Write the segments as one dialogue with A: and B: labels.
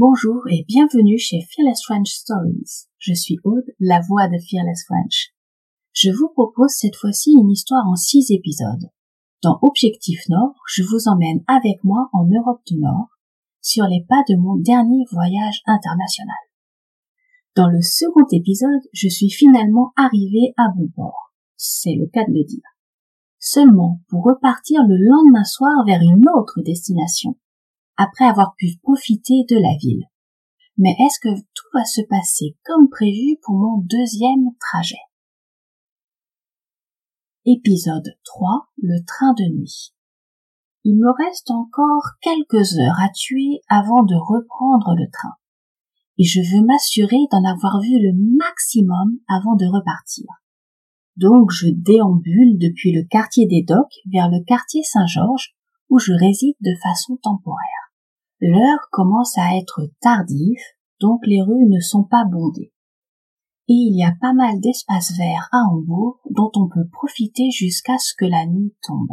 A: Bonjour et bienvenue chez Fearless French Stories. Je suis Aude, la voix de Fearless French. Je vous propose cette fois-ci une histoire en six épisodes. Dans Objectif Nord, je vous emmène avec moi en Europe du Nord, sur les pas de mon dernier voyage international. Dans le second épisode, je suis finalement arrivé à bon port. C'est le cas de le dire. Seulement pour repartir le lendemain soir vers une autre destination, après avoir pu profiter de la ville. Mais est-ce que tout va se passer comme prévu pour mon deuxième trajet? Épisode 3 Le train de nuit. Il me reste encore quelques heures à tuer avant de reprendre le train. Et je veux m'assurer d'en avoir vu le maximum avant de repartir. Donc je déambule depuis le quartier des docks vers le quartier Saint-Georges où je réside de façon temporaire. L'heure commence à être tardive, donc les rues ne sont pas bondées. Et il y a pas mal d'espaces verts à Hambourg dont on peut profiter jusqu'à ce que la nuit tombe.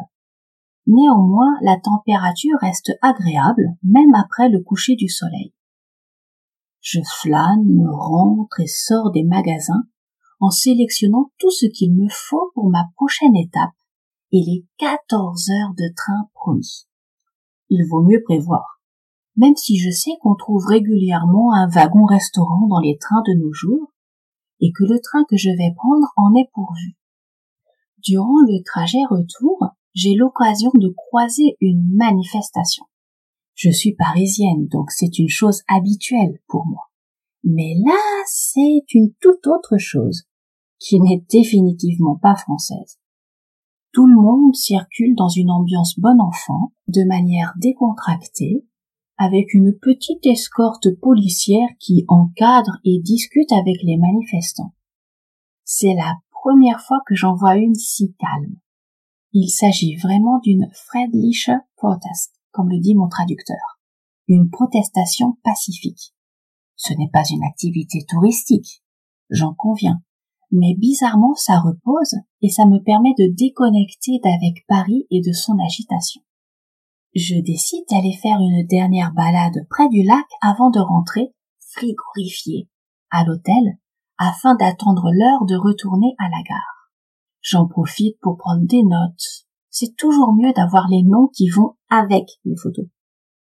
A: Néanmoins, la température reste agréable même après le coucher du soleil. Je flâne, me rentre et sors des magasins en sélectionnant tout ce qu'il me faut pour ma prochaine étape et les 14 heures de train promis. Il vaut mieux prévoir même si je sais qu'on trouve régulièrement un wagon-restaurant dans les trains de nos jours, et que le train que je vais prendre en est pourvu. Durant le trajet retour, j'ai l'occasion de croiser une manifestation. Je suis parisienne, donc c'est une chose habituelle pour moi. Mais là, c'est une toute autre chose, qui n'est définitivement pas française. Tout le monde circule dans une ambiance bon enfant, de manière décontractée, avec une petite escorte policière qui encadre et discute avec les manifestants. C'est la première fois que j'en vois une si calme. Il s'agit vraiment d'une Friedliche Protest, comme le dit mon traducteur. Une protestation pacifique. Ce n'est pas une activité touristique, j'en conviens, mais bizarrement ça repose et ça me permet de déconnecter d'avec Paris et de son agitation je décide d'aller faire une dernière balade près du lac avant de rentrer, frigorifié, à l'hôtel, afin d'attendre l'heure de retourner à la gare. J'en profite pour prendre des notes. C'est toujours mieux d'avoir les noms qui vont avec les photos.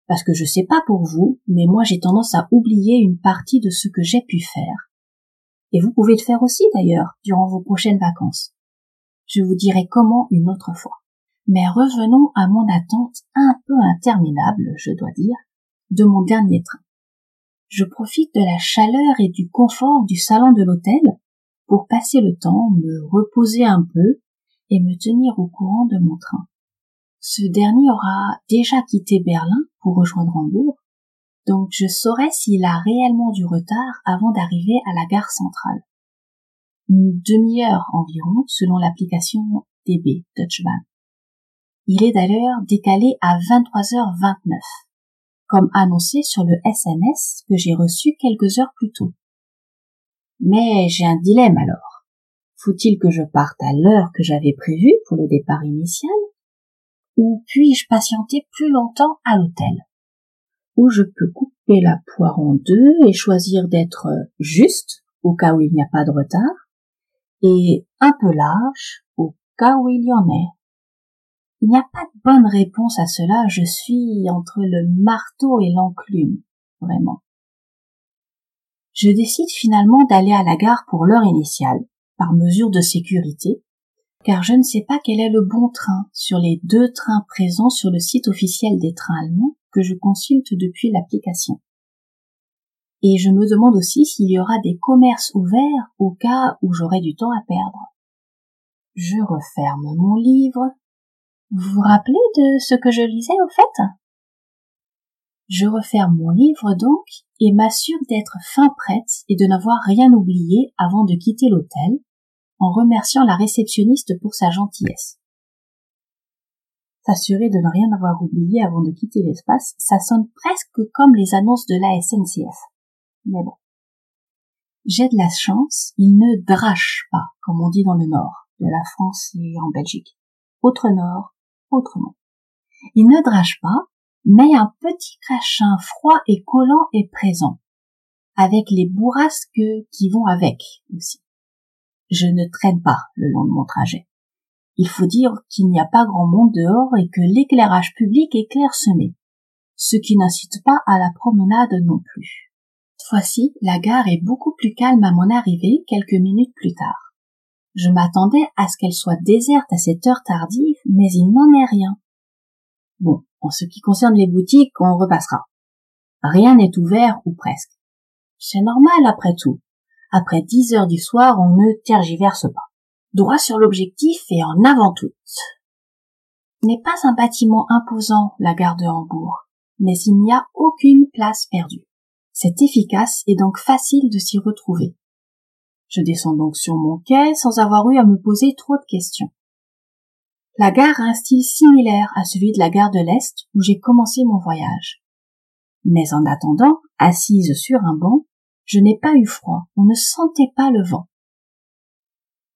A: Parce que je sais pas pour vous, mais moi j'ai tendance à oublier une partie de ce que j'ai pu faire. Et vous pouvez le faire aussi d'ailleurs durant vos prochaines vacances. Je vous dirai comment une autre fois. Mais revenons à mon attente un peu interminable, je dois dire, de mon dernier train. Je profite de la chaleur et du confort du salon de l'hôtel pour passer le temps, me reposer un peu et me tenir au courant de mon train. Ce dernier aura déjà quitté Berlin pour rejoindre Hambourg, donc je saurai s'il a réellement du retard avant d'arriver à la gare centrale. Une demi-heure environ selon l'application DB. Il est d'ailleurs décalé à 23h29, comme annoncé sur le SMS que j'ai reçu quelques heures plus tôt. Mais j'ai un dilemme alors. Faut-il que je parte à l'heure que j'avais prévue pour le départ initial Ou puis-je patienter plus longtemps à l'hôtel? Ou je peux couper la poire en deux et choisir d'être juste au cas où il n'y a pas de retard et un peu large au cas où il y en ait? Il n'y a pas de bonne réponse à cela, je suis entre le marteau et l'enclume, vraiment. Je décide finalement d'aller à la gare pour l'heure initiale, par mesure de sécurité, car je ne sais pas quel est le bon train sur les deux trains présents sur le site officiel des trains allemands que je consulte depuis l'application. Et je me demande aussi s'il y aura des commerces ouverts au cas où j'aurai du temps à perdre. Je referme mon livre, vous vous rappelez de ce que je lisais au fait? Je referme mon livre donc et m'assure d'être fin prête et de n'avoir rien oublié avant de quitter l'hôtel, en remerciant la réceptionniste pour sa gentillesse. S'assurer de ne rien avoir oublié avant de quitter l'espace, ça sonne presque comme les annonces de la SNCF. Mais bon. J'ai de la chance, il ne drache pas, comme on dit dans le nord de la France et en Belgique. Autre nord, Il ne drage pas, mais un petit crachin froid et collant est présent, avec les bourrasques qui vont avec aussi. Je ne traîne pas le long de mon trajet. Il faut dire qu'il n'y a pas grand monde dehors et que l'éclairage public est clairsemé, ce qui n'incite pas à la promenade non plus. Cette fois-ci, la gare est beaucoup plus calme à mon arrivée quelques minutes plus tard. Je m'attendais à ce qu'elle soit déserte à cette heure tardive, mais il n'en est rien. Bon, en ce qui concerne les boutiques, on repassera. Rien n'est ouvert ou presque. C'est normal après tout. Après dix heures du soir, on ne tergiverse pas. Droit sur l'objectif et en avant toute. Ce n'est pas un bâtiment imposant, la gare de Hambourg, mais il n'y a aucune place perdue. C'est efficace et donc facile de s'y retrouver. Je descends donc sur mon quai sans avoir eu à me poser trop de questions. La gare a un style similaire à celui de la gare de l'Est où j'ai commencé mon voyage. Mais en attendant, assise sur un banc, je n'ai pas eu froid, on ne sentait pas le vent.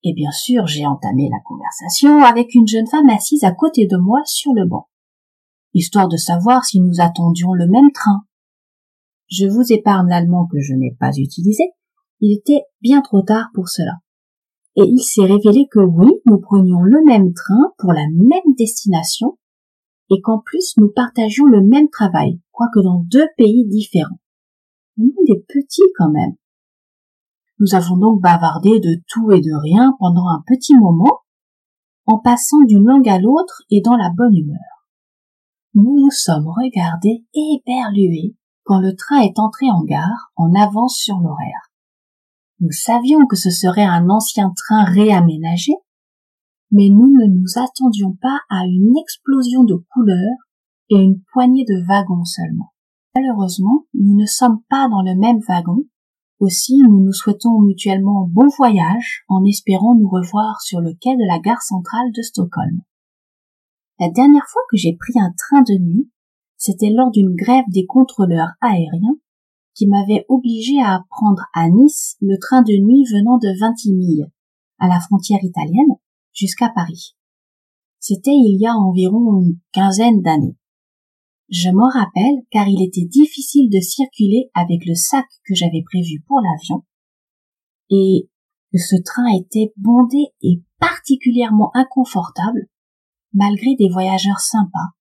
A: Et bien sûr, j'ai entamé la conversation avec une jeune femme assise à côté de moi sur le banc, histoire de savoir si nous attendions le même train. Je vous épargne l'allemand que je n'ai pas utilisé, il était bien trop tard pour cela. Et il s'est révélé que oui, nous prenions le même train pour la même destination, et qu'en plus nous partagions le même travail, quoique dans deux pays différents. Le monde est petit quand même. Nous avons donc bavardé de tout et de rien pendant un petit moment, en passant d'une langue à l'autre et dans la bonne humeur. Nous nous sommes regardés éberlués quand le train est entré en gare en avance sur l'horaire. Nous savions que ce serait un ancien train réaménagé, mais nous ne nous attendions pas à une explosion de couleurs et une poignée de wagons seulement. Malheureusement, nous ne sommes pas dans le même wagon, aussi nous nous souhaitons mutuellement bon voyage en espérant nous revoir sur le quai de la gare centrale de Stockholm. La dernière fois que j'ai pris un train de nuit, c'était lors d'une grève des contrôleurs aériens qui m'avait obligé à prendre à Nice le train de nuit venant de Vintimille, à la frontière italienne, jusqu'à Paris. C'était il y a environ une quinzaine d'années. Je m'en rappelle car il était difficile de circuler avec le sac que j'avais prévu pour l'avion et que ce train était bondé et particulièrement inconfortable malgré des voyageurs sympas,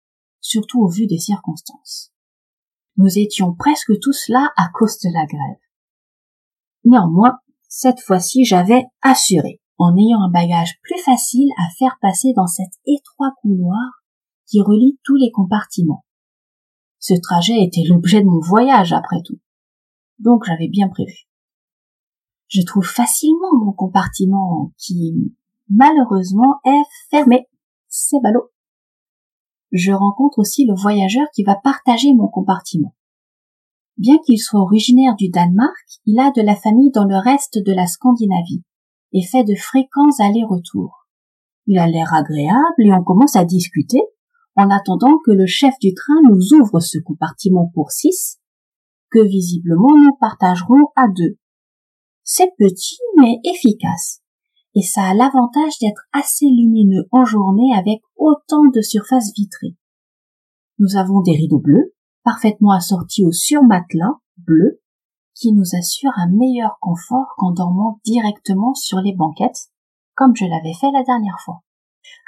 A: surtout au vu des circonstances. Nous étions presque tous là à cause de la grève. Néanmoins, cette fois-ci j'avais assuré, en ayant un bagage plus facile à faire passer dans cet étroit couloir qui relie tous les compartiments. Ce trajet était l'objet de mon voyage, après tout. Donc j'avais bien prévu. Je trouve facilement mon compartiment qui, malheureusement, est fermé. C'est ballot. Je rencontre aussi le voyageur qui va partager mon compartiment. Bien qu'il soit originaire du Danemark, il a de la famille dans le reste de la Scandinavie et fait de fréquents allers-retours. Il a l'air agréable et on commence à discuter en attendant que le chef du train nous ouvre ce compartiment pour six, que visiblement nous partagerons à deux. C'est petit mais efficace, et ça a l'avantage d'être assez lumineux en journée avec autant de surfaces vitrées. Nous avons des rideaux bleus, parfaitement assortis au surmatelas bleu, qui nous assure un meilleur confort qu'en dormant directement sur les banquettes, comme je l'avais fait la dernière fois.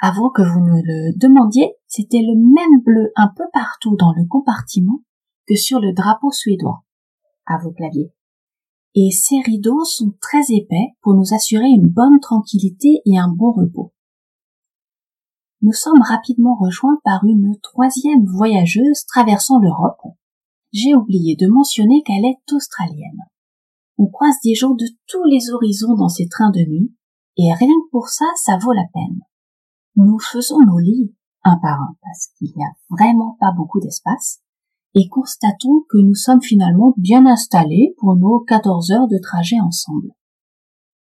A: Avant que vous ne le demandiez, c'était le même bleu un peu partout dans le compartiment que sur le drapeau suédois. À vos claviers. Et ces rideaux sont très épais pour nous assurer une bonne tranquillité et un bon repos. Nous sommes rapidement rejoints par une troisième voyageuse traversant l'Europe. J'ai oublié de mentionner qu'elle est australienne. On croise des gens de tous les horizons dans ces trains de nuit, et rien que pour ça, ça vaut la peine. Nous faisons nos lits un par un parce qu'il n'y a vraiment pas beaucoup d'espace et constatons que nous sommes finalement bien installés pour nos 14 heures de trajet ensemble.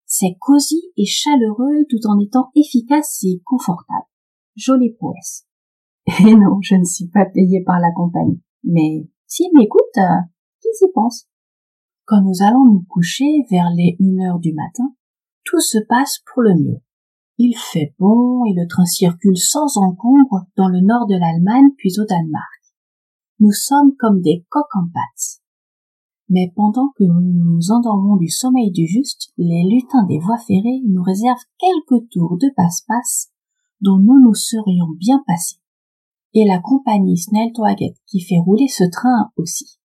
A: C'est cosy et chaleureux tout en étant efficace et confortable. Jolie prouesse. Et non, je ne suis pas payé par la compagnie. Mais s'ils m'écoutent, euh, qui s'y pense Quand nous allons nous coucher vers les une heure du matin, tout se passe pour le mieux. Il fait bon et le train circule sans encombre dans le nord de l'Allemagne puis au Danemark. Nous sommes comme des coques en pâte. Mais pendant que nous nous endormons du sommeil du juste, les lutins des voies ferrées nous réservent quelques tours de passe-passe dont nous nous serions bien passés. Et la compagnie Snelltwaget qui fait rouler ce train aussi.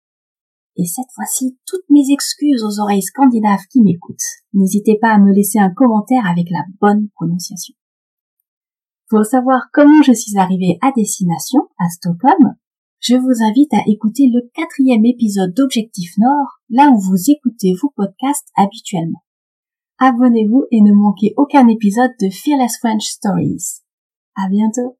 A: Et cette fois-ci, toutes mes excuses aux oreilles scandinaves qui m'écoutent. N'hésitez pas à me laisser un commentaire avec la bonne prononciation. Pour savoir comment je suis arrivée à destination, à Stockholm, je vous invite à écouter le quatrième épisode d'Objectif Nord, là où vous écoutez vos podcasts habituellement. Abonnez-vous et ne manquez aucun épisode de Fearless French Stories. À bientôt!